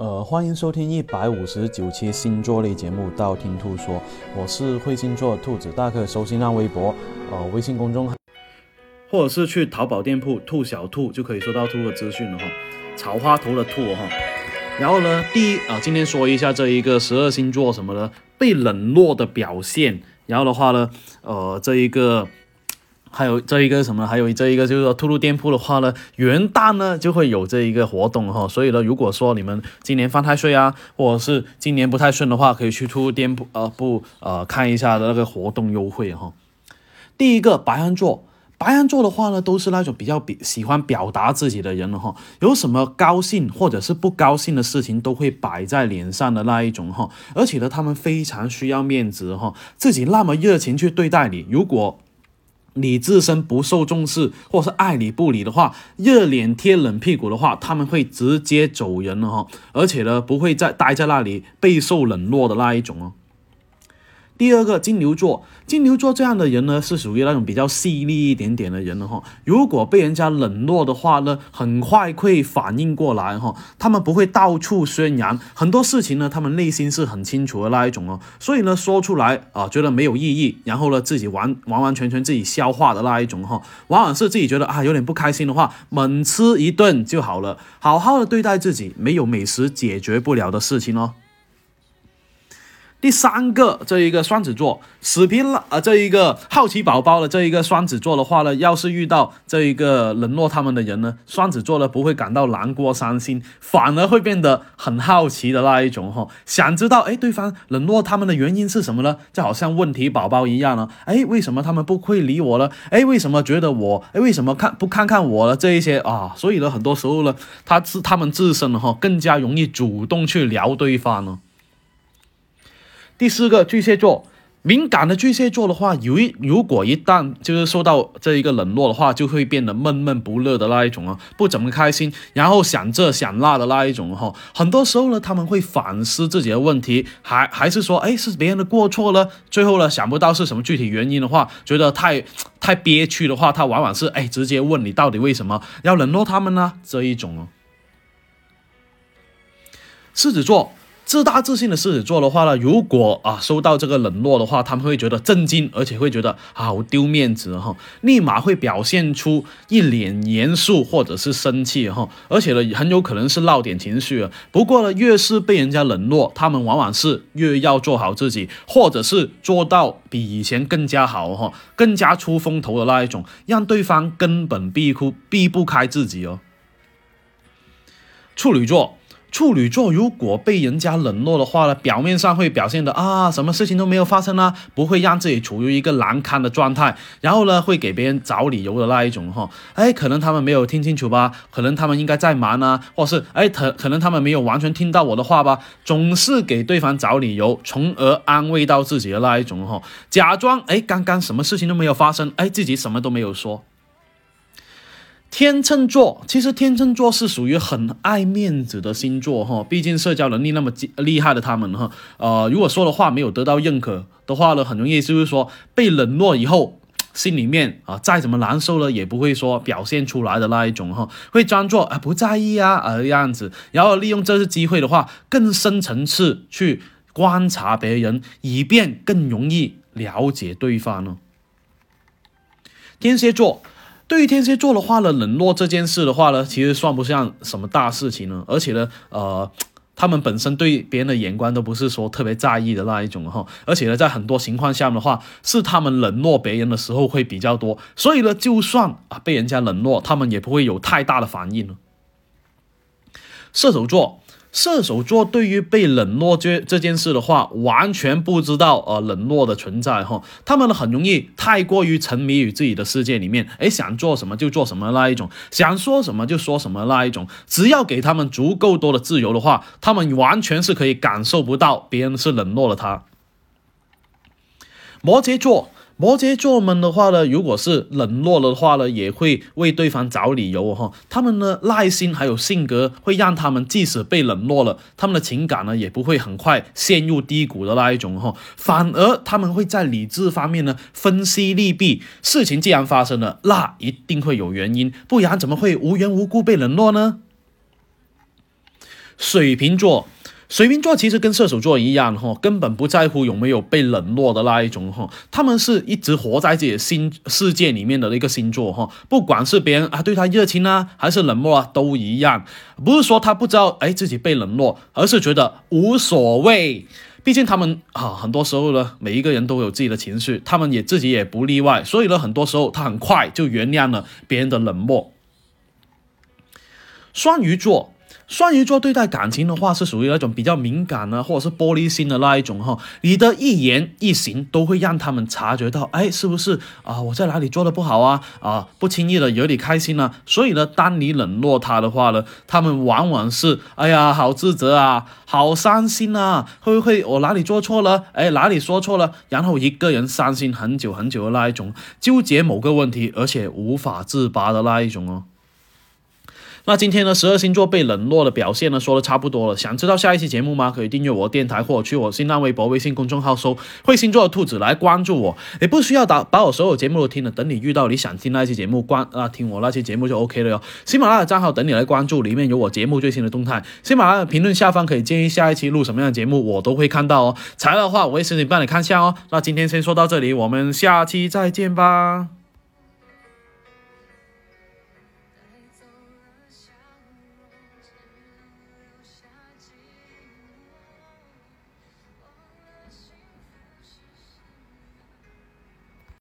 呃欢迎收听一百五十九期星座类节目《道听途说》，我是会星座兔子，大家可以搜新浪微博、呃微信公众号，或者是去淘宝店铺“兔小兔”就可以收到兔的资讯了哈。草花头的兔哈。然后呢，第一啊，今天说一下这一个十二星座什么的被冷落的表现。然后的话呢，呃，这一个。还有这一个什么？还有这一个就是说，兔兔店铺的话呢，元旦呢就会有这一个活动哈。所以呢，如果说你们今年犯太岁啊，或者是今年不太顺的话，可以去兔兔店铺呃不呃看一下的那个活动优惠哈。第一个白羊座，白羊座的话呢，都是那种比较比喜欢表达自己的人了哈。有什么高兴或者是不高兴的事情，都会摆在脸上的那一种哈。而且呢，他们非常需要面子哈，自己那么热情去对待你，如果。你自身不受重视，或是爱理不理的话，热脸贴冷屁股的话，他们会直接走人了哈，而且呢，不会再待在那里备受冷落的那一种哦。第二个金牛座，金牛座这样的人呢，是属于那种比较细腻一点点的人了哈。如果被人家冷落的话呢，很快会反应过来哈。他们不会到处宣扬很多事情呢，他们内心是很清楚的那一种哦。所以呢，说出来啊，觉得没有意义，然后呢，自己完完完全全自己消化的那一种哈。往往是自己觉得啊有点不开心的话，猛吃一顿就好了，好好的对待自己，没有美食解决不了的事情哦。第三个，这一个双子座死皮了啊！这一个好奇宝宝的这一个双子座的话呢，要是遇到这一个冷落他们的人呢，双子座呢不会感到难过伤心，反而会变得很好奇的那一种哈，想知道哎对方冷落他们的原因是什么呢？就好像问题宝宝一样呢，哎为什么他们不会理我呢？哎为什么觉得我哎为什么看不看看我了这一些啊？所以呢很多时候呢，他是他们自身哈更加容易主动去聊对方呢。第四个巨蟹座，敏感的巨蟹座的话，有一如果一旦就是受到这一个冷落的话，就会变得闷闷不乐的那一种啊，不怎么开心，然后想这想那的那一种哈。很多时候呢，他们会反思自己的问题，还还是说，哎，是别人的过错了。最后呢，想不到是什么具体原因的话，觉得太太憋屈的话，他往往是哎，直接问你到底为什么要冷落他们呢？这一种哦。狮子座。自大自信的狮子座的话呢，如果啊收到这个冷落的话，他们会觉得震惊，而且会觉得好丢面子哈，立马会表现出一脸严肃或者是生气哈，而且呢很有可能是闹点情绪啊。不过呢，越是被人家冷落，他们往往是越要做好自己，或者是做到比以前更加好哈，更加出风头的那一种，让对方根本避不避不开自己哦。处女座。处女座如果被人家冷落的话呢，表面上会表现的啊，什么事情都没有发生啊，不会让自己处于一个难堪的状态，然后呢，会给别人找理由的那一种哈，哎，可能他们没有听清楚吧，可能他们应该在忙啊，或是哎，可可能他们没有完全听到我的话吧，总是给对方找理由，从而安慰到自己的那一种哈，假装哎，刚刚什么事情都没有发生，哎，自己什么都没有说。天秤座其实天秤座是属于很爱面子的星座哈，毕竟社交能力那么厉害的他们哈，呃，如果说的话没有得到认可的话呢，很容易就是说被冷落以后，心里面啊再怎么难受了也不会说表现出来的那一种哈，会装作啊不在意啊啊样子，然后利用这次机会的话，更深层次去观察别人，以便更容易了解对方呢。天蝎座。对于天蝎座的话呢，冷落这件事的话呢，其实算不上什么大事情呢。而且呢，呃，他们本身对别人的眼光都不是说特别在意的那一种哈。而且呢，在很多情况下的话，是他们冷落别人的时候会比较多。所以呢，就算啊被人家冷落，他们也不会有太大的反应射手座。射手座对于被冷落这这件事的话，完全不知道呃冷落的存在哈，他们呢很容易太过于沉迷于自己的世界里面，哎想做什么就做什么那一种，想说什么就说什么那一种，只要给他们足够多的自由的话，他们完全是可以感受不到别人是冷落了他。摩羯座。摩羯座们的话呢，如果是冷落的话呢，也会为对方找理由哈。他们的耐心还有性格，会让他们即使被冷落了，他们的情感呢，也不会很快陷入低谷的那一种哈。反而他们会在理智方面呢，分析利弊。事情既然发生了，那一定会有原因，不然怎么会无缘无故被冷落呢？水瓶座。水瓶座其实跟射手座一样，哈，根本不在乎有没有被冷落的那一种，哈，他们是一直活在自己的新世界里面的一个星座，哈，不管是别人啊对他热情啊，还是冷漠啊，都一样，不是说他不知道哎自己被冷落，而是觉得无所谓，毕竟他们啊很多时候呢，每一个人都有自己的情绪，他们也自己也不例外，所以呢，很多时候他很快就原谅了别人的冷漠。双鱼座。双鱼座对待感情的话，是属于那种比较敏感呢，或者是玻璃心的那一种哈。你的一言一行都会让他们察觉到，哎，是不是啊？我在哪里做的不好啊？啊，不轻易的惹你开心呢？所以呢，当你冷落他的话呢，他们往往是，哎呀，好自责啊，好伤心啊，会不会我哪里做错了？哎，哪里说错了？然后一个人伤心很久很久的那一种，纠结某个问题，而且无法自拔的那一种哦。那今天呢，十二星座被冷落的表现呢，说的差不多了。想知道下一期节目吗？可以订阅我电台，或者去我新浪微博、微信公众号搜“会星座的兔子”来关注我。也不需要打把我所有节目都听了，等你遇到你想听那期节目，关啊听我那期节目就 OK 了哟。喜马拉雅账号等你来关注，里面有我节目最新的动态。喜马拉雅评论下方可以建议下一期录什么样的节目，我都会看到哦。材料的话，我会申请帮你看下哦。那今天先说到这里，我们下期再见吧。